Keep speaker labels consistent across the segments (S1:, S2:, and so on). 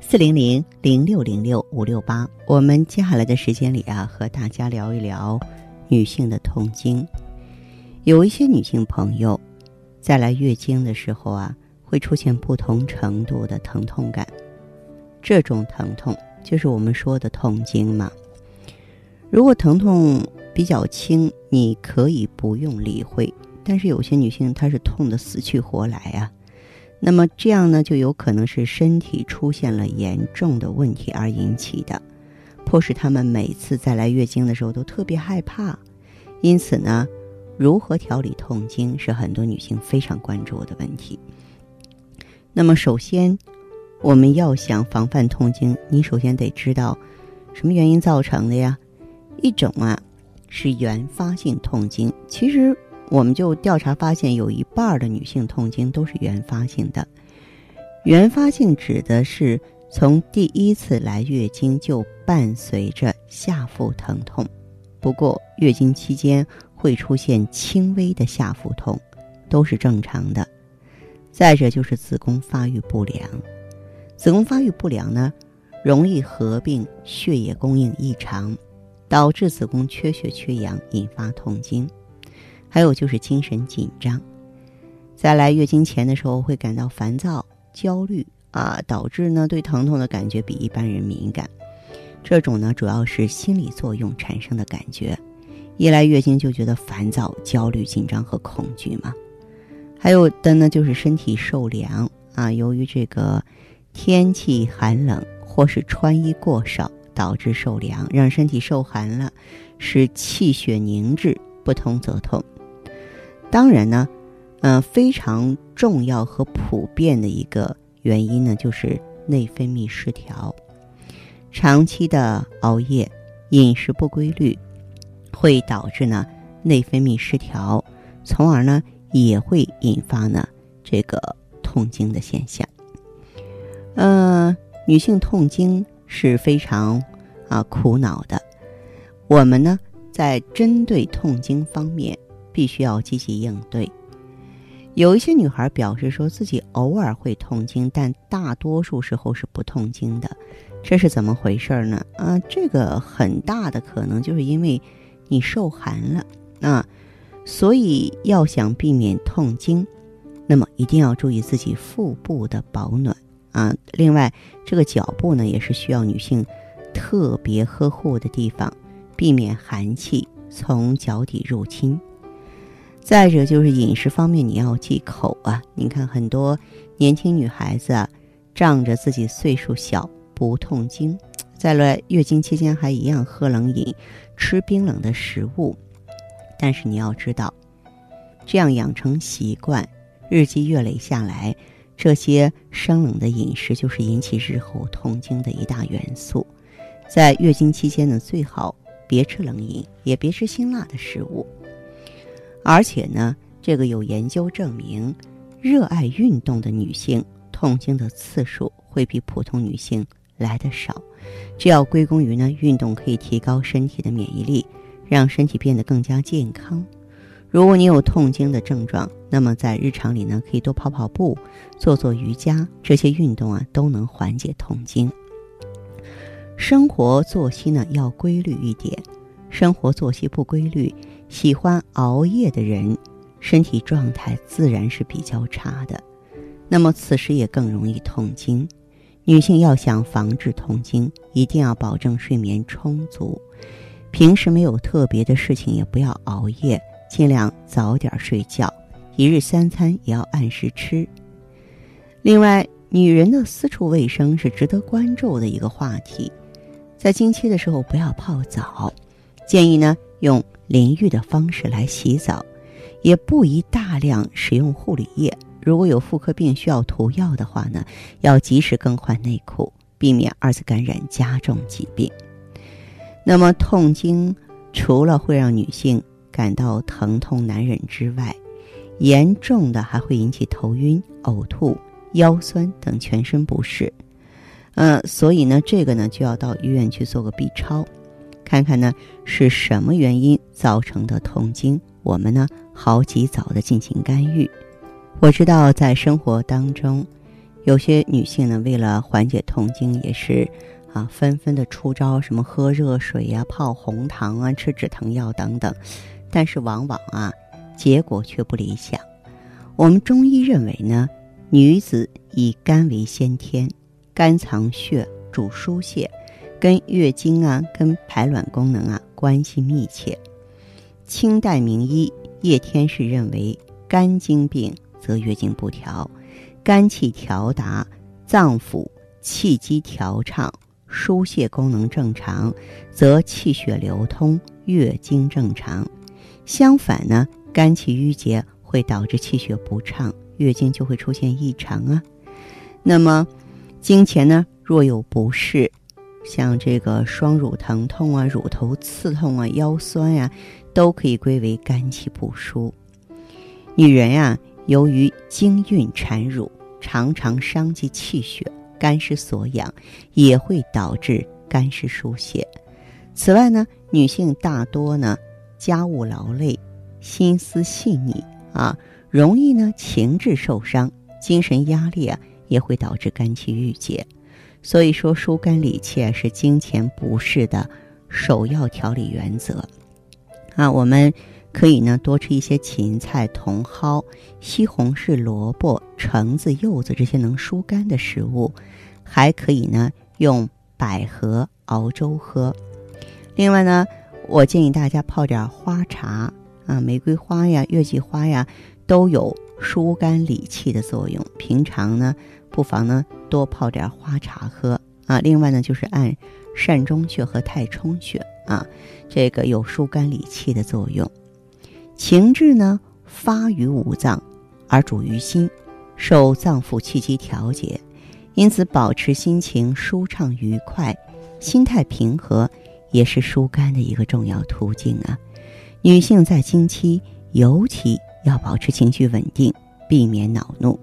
S1: 四零零零六零六五六八，我们接下来的时间里啊，和大家聊一聊女性的痛经。有一些女性朋友在来月经的时候啊，会出现不同程度的疼痛感，这种疼痛就是我们说的痛经嘛。如果疼痛比较轻，你可以不用理会，但是有些女性她是痛得死去活来啊。那么这样呢，就有可能是身体出现了严重的问题而引起的，迫使他们每次在来月经的时候都特别害怕。因此呢，如何调理痛经是很多女性非常关注的问题。那么首先，我们要想防范痛经，你首先得知道什么原因造成的呀？一种啊是原发性痛经，其实。我们就调查发现，有一半的女性痛经都是原发性的。原发性指的是从第一次来月经就伴随着下腹疼痛，不过月经期间会出现轻微的下腹痛，都是正常的。再者就是子宫发育不良，子宫发育不良呢，容易合并血液供应异常，导致子宫缺血缺氧，引发痛经。还有就是精神紧张，在来月经前的时候会感到烦躁、焦虑啊，导致呢对疼痛的感觉比一般人敏感。这种呢主要是心理作用产生的感觉，一来月经就觉得烦躁、焦虑、紧张和恐惧嘛。还有的呢就是身体受凉啊，由于这个天气寒冷或是穿衣过少导致受凉，让身体受寒了，使气血凝滞，不通则痛。当然呢，嗯，非常重要和普遍的一个原因呢，就是内分泌失调。长期的熬夜、饮食不规律，会导致呢内分泌失调，从而呢也会引发呢这个痛经的现象。嗯，女性痛经是非常啊苦恼的。我们呢在针对痛经方面。必须要积极应对。有一些女孩表示说自己偶尔会痛经，但大多数时候是不痛经的，这是怎么回事呢？啊，这个很大的可能就是因为你受寒了啊，所以要想避免痛经，那么一定要注意自己腹部的保暖啊。另外，这个脚部呢也是需要女性特别呵护的地方，避免寒气从脚底入侵。再者就是饮食方面，你要忌口啊！你看很多年轻女孩子啊，仗着自己岁数小不痛经，在来月经期间还一样喝冷饮、吃冰冷的食物。但是你要知道，这样养成习惯，日积月累下来，这些生冷的饮食就是引起日后痛经的一大元素。在月经期间呢，最好别吃冷饮，也别吃辛辣的食物。而且呢，这个有研究证明，热爱运动的女性痛经的次数会比普通女性来的少。这要归功于呢，运动可以提高身体的免疫力，让身体变得更加健康。如果你有痛经的症状，那么在日常里呢，可以多跑跑步、做做瑜伽，这些运动啊都能缓解痛经。生活作息呢要规律一点，生活作息不规律。喜欢熬夜的人，身体状态自然是比较差的，那么此时也更容易痛经。女性要想防治痛经，一定要保证睡眠充足，平时没有特别的事情也不要熬夜，尽量早点睡觉，一日三餐也要按时吃。另外，女人的私处卫生是值得关注的一个话题，在经期的时候不要泡澡，建议呢用。淋浴的方式来洗澡，也不宜大量使用护理液。如果有妇科病需要涂药的话呢，要及时更换内裤，避免二次感染加重疾病。那么痛经除了会让女性感到疼痛难忍之外，严重的还会引起头晕、呕吐、腰酸等全身不适。呃，所以呢，这个呢就要到医院去做个 B 超，看看呢是什么原因造成的痛经，我们呢好及早的进行干预。我知道在生活当中，有些女性呢为了缓解痛经，也是啊纷纷的出招，什么喝热水呀、泡红糖啊、吃止疼药等等，但是往往啊结果却不理想。我们中医认为呢，女子以肝为先天。肝藏血，主疏泄，跟月经啊、跟排卵功能啊关系密切。清代名医叶天士认为，肝经病则月经不调，肝气调达，脏腑气机调畅，疏泄功能正常，则气血流通，月经正常。相反呢，肝气郁结会导致气血不畅，月经就会出现异常啊。那么。经前呢，若有不适，像这个双乳疼痛啊、乳头刺痛啊、腰酸呀，都可以归为肝气不舒。女人呀，由于经孕产乳，常常伤及气血，肝失所养，也会导致肝湿疏泄。此外呢，女性大多呢家务劳累，心思细腻啊，容易呢情志受伤，精神压力啊。也会导致肝气郁结，所以说疏肝理气是金钱不适的首要调理原则。啊，我们可以呢多吃一些芹菜、茼蒿、西红柿、萝卜、橙子、柚子这些能疏肝的食物，还可以呢用百合熬粥喝。另外呢，我建议大家泡点花茶啊，玫瑰花呀、月季花呀，都有疏肝理气的作用。平常呢。不妨呢多泡点花茶喝啊。另外呢，就是按膻中穴和太冲穴啊，这个有疏肝理气的作用。情志呢发于五脏，而主于心，受脏腑气机调节，因此保持心情舒畅愉快、心态平和，也是疏肝的一个重要途径啊。女性在经期尤其要保持情绪稳定，避免恼怒。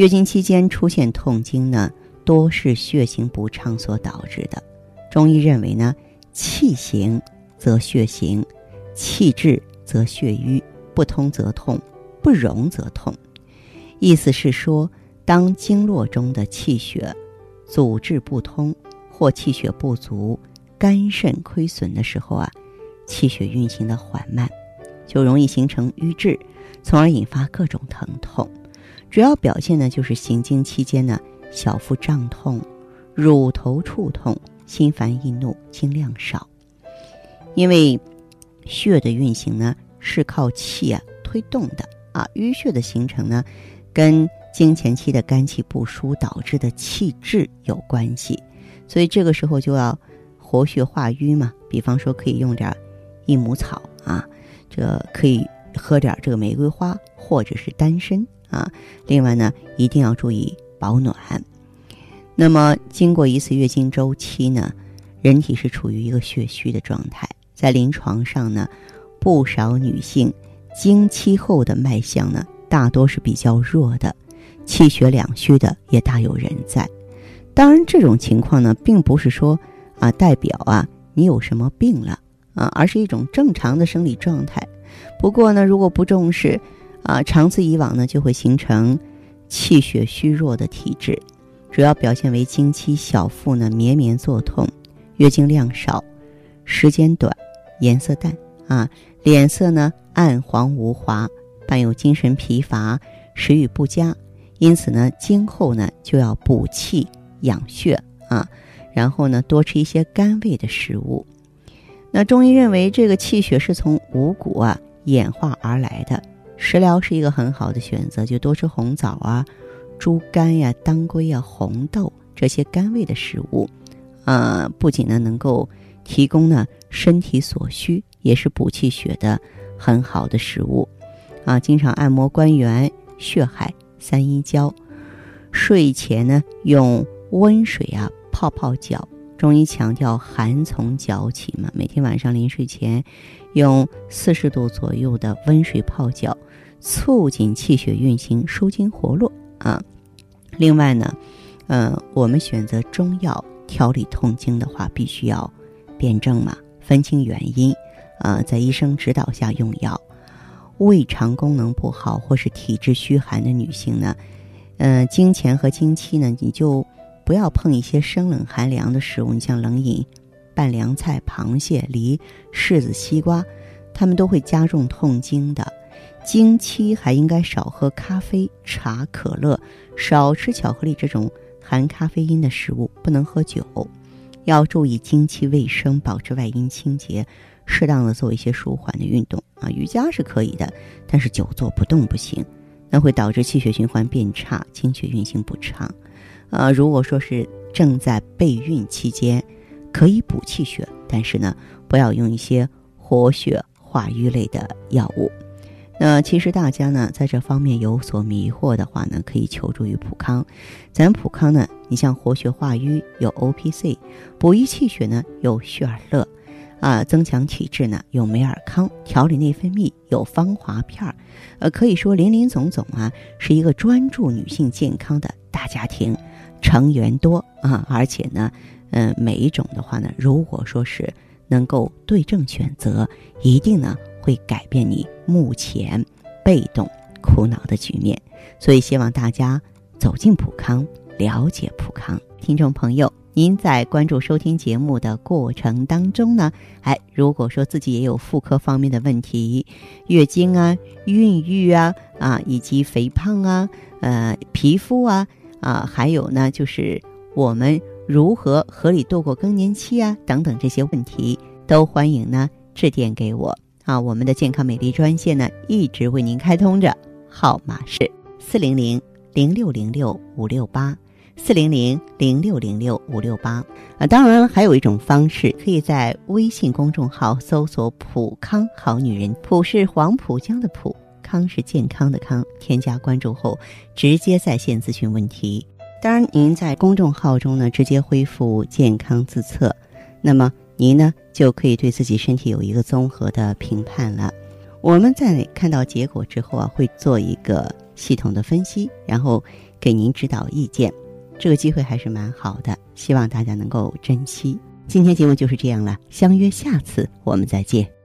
S1: 月经期间出现痛经呢，多是血行不畅所导致的。中医认为呢，气行则血行，气滞则血瘀，不通则痛，不容则痛。意思是说，当经络中的气血阻滞不通，或气血不足、肝肾亏损的时候啊，气血运行的缓慢，就容易形成瘀滞，从而引发各种疼痛。主要表现呢，就是行经期间呢，小腹胀痛、乳头触痛、心烦易怒、经量少。因为血的运行呢是靠气啊推动的啊，淤血的形成呢，跟经前期的肝气不舒导致的气滞有关系，所以这个时候就要活血化瘀嘛。比方说，可以用点益母草啊，这可以喝点这个玫瑰花或者是丹参。啊，另外呢，一定要注意保暖。那么，经过一次月经周期呢，人体是处于一个血虚的状态。在临床上呢，不少女性经期后的脉象呢，大多是比较弱的，气血两虚的也大有人在。当然，这种情况呢，并不是说啊，代表啊你有什么病了啊，而是一种正常的生理状态。不过呢，如果不重视，啊，长此以往呢，就会形成气血虚弱的体质，主要表现为经期小腹呢绵绵作痛，月经量少，时间短，颜色淡啊，脸色呢暗黄无华，伴有精神疲乏，食欲不佳。因此呢，今后呢就要补气养血啊，然后呢多吃一些甘味的食物。那中医认为，这个气血是从五谷啊演化而来的。食疗是一个很好的选择，就多吃红枣啊、猪肝呀、当归啊、红豆这些甘味的食物，呃，不仅呢能够提供呢身体所需，也是补气血的很好的食物，啊，经常按摩关元、血海、三阴交，睡前呢用温水啊泡泡脚，中医强调寒从脚起嘛，每天晚上临睡前用四十度左右的温水泡脚，促进气血运行、舒筋活络啊。另外呢，呃，我们选择中药调理痛经的话，必须要辩证嘛，分清原因啊，在医生指导下用药。胃肠功能不好或是体质虚寒的女性呢，呃，经前和经期呢，你就。不要碰一些生冷寒凉的食物，你像冷饮、拌凉菜、螃蟹、梨、柿子、西瓜，它们都会加重痛经的。经期还应该少喝咖啡、茶、可乐，少吃巧克力这种含咖啡因的食物，不能喝酒。要注意经期卫生，保持外阴清洁，适当的做一些舒缓的运动啊，瑜伽是可以的，但是久坐不动不行，那会导致气血循环变差，经血运行不畅。呃，如果说是正在备孕期间，可以补气血，但是呢，不要用一些活血化瘀类的药物。那其实大家呢，在这方面有所迷惑的话呢，可以求助于普康。咱普康呢，你像活血化瘀有 O P C，补益气血呢有血尔乐，啊，增强体质呢有美尔康，调理内分泌有芳华片儿。呃，可以说林林总总啊，是一个专注女性健康的大家庭。成员多啊，而且呢，嗯，每一种的话呢，如果说是能够对症选择，一定呢会改变你目前被动苦恼的局面。所以希望大家走进普康，了解普康。听众朋友，您在关注收听节目的过程当中呢，哎，如果说自己也有妇科方面的问题，月经啊、孕育啊啊，以及肥胖啊、呃、皮肤啊。啊，还有呢，就是我们如何合理度过更年期啊，等等这些问题，都欢迎呢致电给我啊。我们的健康美丽专线呢，一直为您开通着，号码是四零零零六零六五六八，四零零零六零六五六八啊。当然了，还有一种方式，可以在微信公众号搜索“普康好女人”，普是黄浦江的浦。康是健康的康，添加关注后直接在线咨询问题。当然，您在公众号中呢直接恢复健康自测，那么您呢就可以对自己身体有一个综合的评判了。我们在看到结果之后啊，会做一个系统的分析，然后给您指导意见。这个机会还是蛮好的，希望大家能够珍惜。今天节目就是这样了，相约下次我们再见。